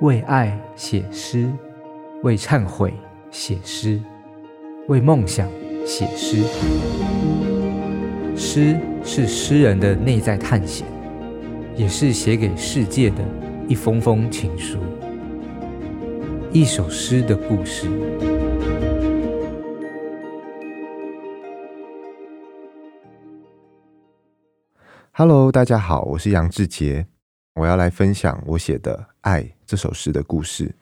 为爱写诗，为忏悔写诗，为梦想写诗。诗是诗人的内在探险，也是写给世界的一封封情书。一首诗的故事。Hello，大家好，我是杨志杰，我要来分享我写的《爱》这首诗的故事。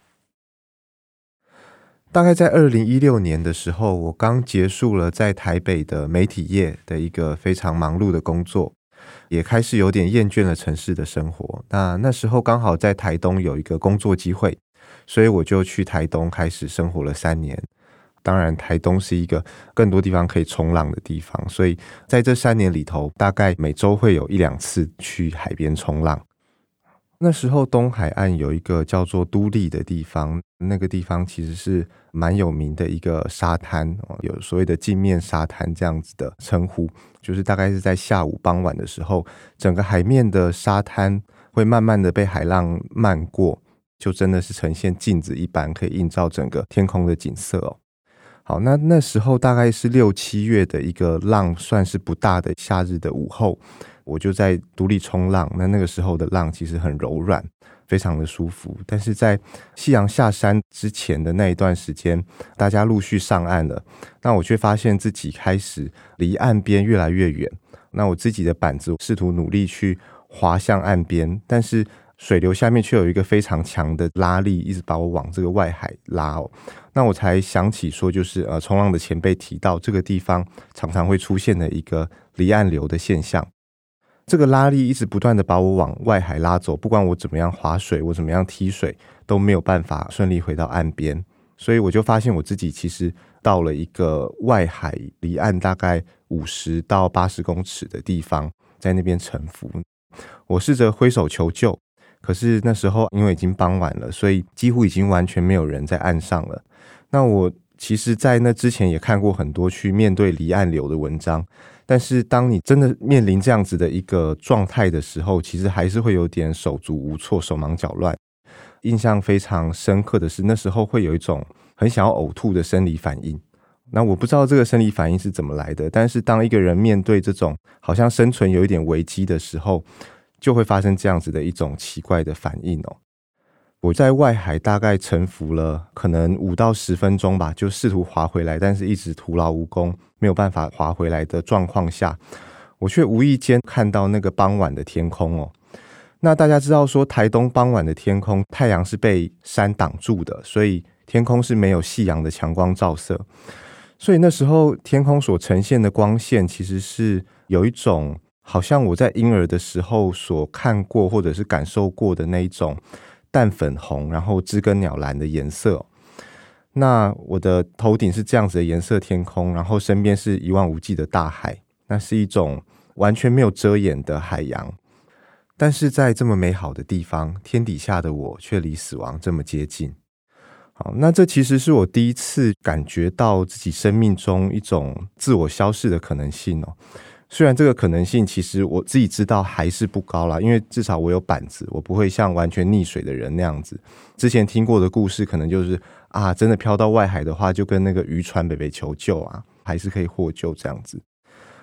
大概在二零一六年的时候，我刚结束了在台北的媒体业的一个非常忙碌的工作，也开始有点厌倦了城市的生活。那那时候刚好在台东有一个工作机会，所以我就去台东开始生活了三年。当然，台东是一个更多地方可以冲浪的地方，所以在这三年里头，大概每周会有一两次去海边冲浪。那时候东海岸有一个叫做都历的地方，那个地方其实是蛮有名的一个沙滩，有所谓的镜面沙滩这样子的称呼，就是大概是在下午傍晚的时候，整个海面的沙滩会慢慢的被海浪漫过，就真的是呈现镜子一般，可以映照整个天空的景色哦。好，那那时候大概是六七月的一个浪，算是不大的夏日的午后，我就在独立冲浪。那那个时候的浪其实很柔软，非常的舒服。但是在夕阳下山之前的那一段时间，大家陆续上岸了，那我却发现自己开始离岸边越来越远。那我自己的板子试图努力去滑向岸边，但是。水流下面却有一个非常强的拉力，一直把我往这个外海拉哦。那我才想起说，就是呃，冲浪的前辈提到这个地方常常会出现的一个离岸流的现象。这个拉力一直不断的把我往外海拉走，不管我怎么样划水，我怎么样踢水，都没有办法顺利回到岸边。所以我就发现我自己其实到了一个外海，离岸大概五十到八十公尺的地方，在那边沉浮。我试着挥手求救。可是那时候因为已经傍晚了，所以几乎已经完全没有人在岸上了。那我其实，在那之前也看过很多去面对离岸流的文章，但是当你真的面临这样子的一个状态的时候，其实还是会有点手足无措、手忙脚乱。印象非常深刻的是，那时候会有一种很想要呕吐的生理反应。那我不知道这个生理反应是怎么来的，但是当一个人面对这种好像生存有一点危机的时候，就会发生这样子的一种奇怪的反应哦。我在外海大概沉浮了可能五到十分钟吧，就试图划回来，但是一直徒劳无功，没有办法划回来的状况下，我却无意间看到那个傍晚的天空哦。那大家知道说，台东傍晚的天空，太阳是被山挡住的，所以天空是没有夕阳的强光照射，所以那时候天空所呈现的光线，其实是有一种。好像我在婴儿的时候所看过或者是感受过的那一种淡粉红，然后知更鸟蓝的颜色。那我的头顶是这样子的颜色天空，然后身边是一望无际的大海，那是一种完全没有遮掩的海洋。但是在这么美好的地方，天底下的我却离死亡这么接近。好，那这其实是我第一次感觉到自己生命中一种自我消逝的可能性哦。虽然这个可能性，其实我自己知道还是不高啦，因为至少我有板子，我不会像完全溺水的人那样子。之前听过的故事，可能就是啊，真的飘到外海的话，就跟那个渔船北北求救啊，还是可以获救这样子。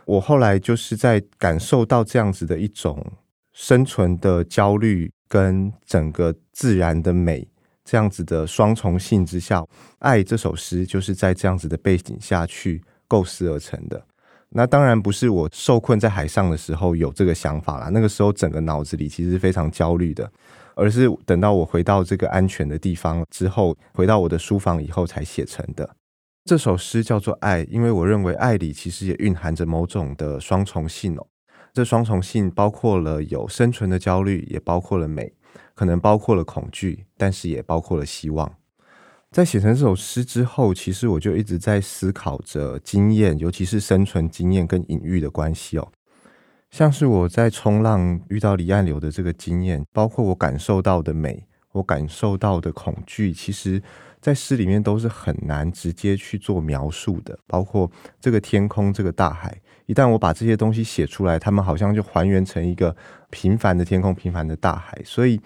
我后来就是在感受到这样子的一种生存的焦虑，跟整个自然的美这样子的双重性之下，《爱》这首诗就是在这样子的背景下去构思而成的。那当然不是我受困在海上的时候有这个想法啦，那个时候整个脑子里其实非常焦虑的，而是等到我回到这个安全的地方之后，回到我的书房以后才写成的。这首诗叫做《爱》，因为我认为爱里其实也蕴含着某种的双重性哦。这双重性包括了有生存的焦虑，也包括了美，可能包括了恐惧，但是也包括了希望。在写成这首诗之后，其实我就一直在思考着经验，尤其是生存经验跟隐喻的关系哦。像是我在冲浪遇到离岸流的这个经验，包括我感受到的美，我感受到的恐惧，其实在诗里面都是很难直接去做描述的。包括这个天空，这个大海，一旦我把这些东西写出来，他们好像就还原成一个平凡的天空，平凡的大海，所以。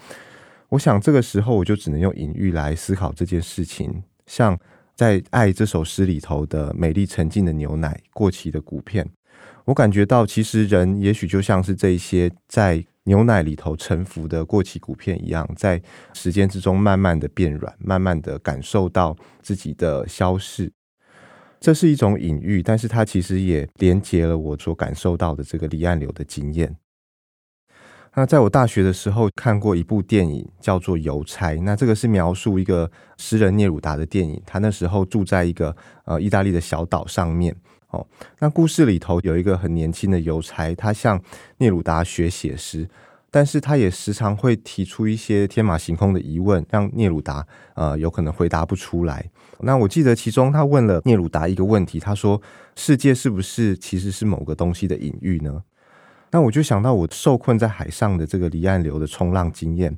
我想这个时候我就只能用隐喻来思考这件事情，像在《爱》这首诗里头的美丽沉静的牛奶、过期的骨片，我感觉到其实人也许就像是这一些在牛奶里头沉浮的过期骨片一样，在时间之中慢慢的变软，慢慢的感受到自己的消逝。这是一种隐喻，但是它其实也连接了我所感受到的这个离岸流的经验。那在我大学的时候看过一部电影，叫做《邮差》。那这个是描述一个诗人聂鲁达的电影。他那时候住在一个呃意大利的小岛上面。哦，那故事里头有一个很年轻的邮差，他向聂鲁达学写诗。但是他也时常会提出一些天马行空的疑问，让聂鲁达呃有可能回答不出来。那我记得其中他问了聂鲁达一个问题，他说：“世界是不是其实是某个东西的隐喻呢？”那我就想到我受困在海上的这个离岸流的冲浪经验，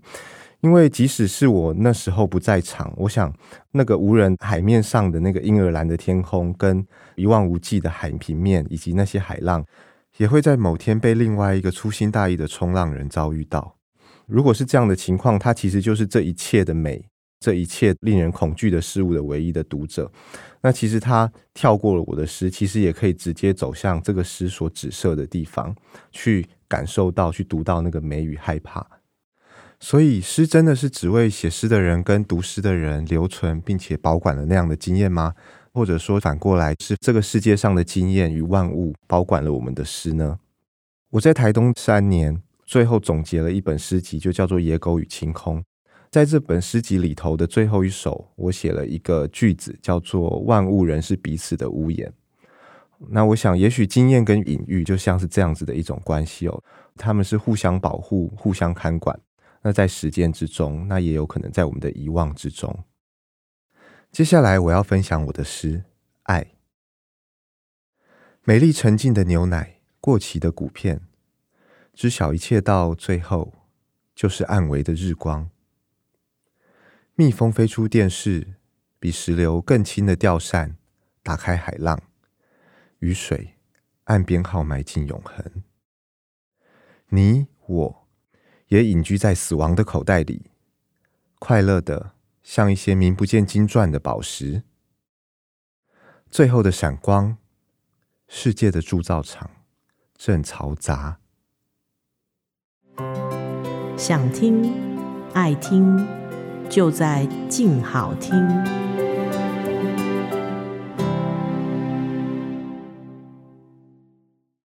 因为即使是我那时候不在场，我想那个无人海面上的那个婴儿蓝的天空，跟一望无际的海平面，以及那些海浪。也会在某天被另外一个粗心大意的冲浪人遭遇到。如果是这样的情况，它其实就是这一切的美，这一切令人恐惧的事物的唯一的读者。那其实他跳过了我的诗，其实也可以直接走向这个诗所指涉的地方，去感受到、去读到那个美与害怕。所以，诗真的是只为写诗的人跟读诗的人留存，并且保管了那样的经验吗？或者说反过来，是这个世界上的经验与万物保管了我们的诗呢？我在台东三年，最后总结了一本诗集，就叫做《野狗与晴空》。在这本诗集里头的最后一首，我写了一个句子，叫做“万物仍是彼此的屋檐”。那我想，也许经验跟隐喻就像是这样子的一种关系哦，他们是互相保护、互相看管。那在时间之中，那也有可能在我们的遗忘之中。接下来我要分享我的诗《爱》。美丽沉静的牛奶，过期的骨片，知晓一切到最后就是暗微的日光。蜜蜂飞出电视，比石榴更轻的吊扇，打开海浪，雨水按编号埋进永恒。你我也隐居在死亡的口袋里，快乐的。像一些名不见经传的宝石，最后的闪光，世界的铸造厂正嘈杂。想听，爱听，就在静好听。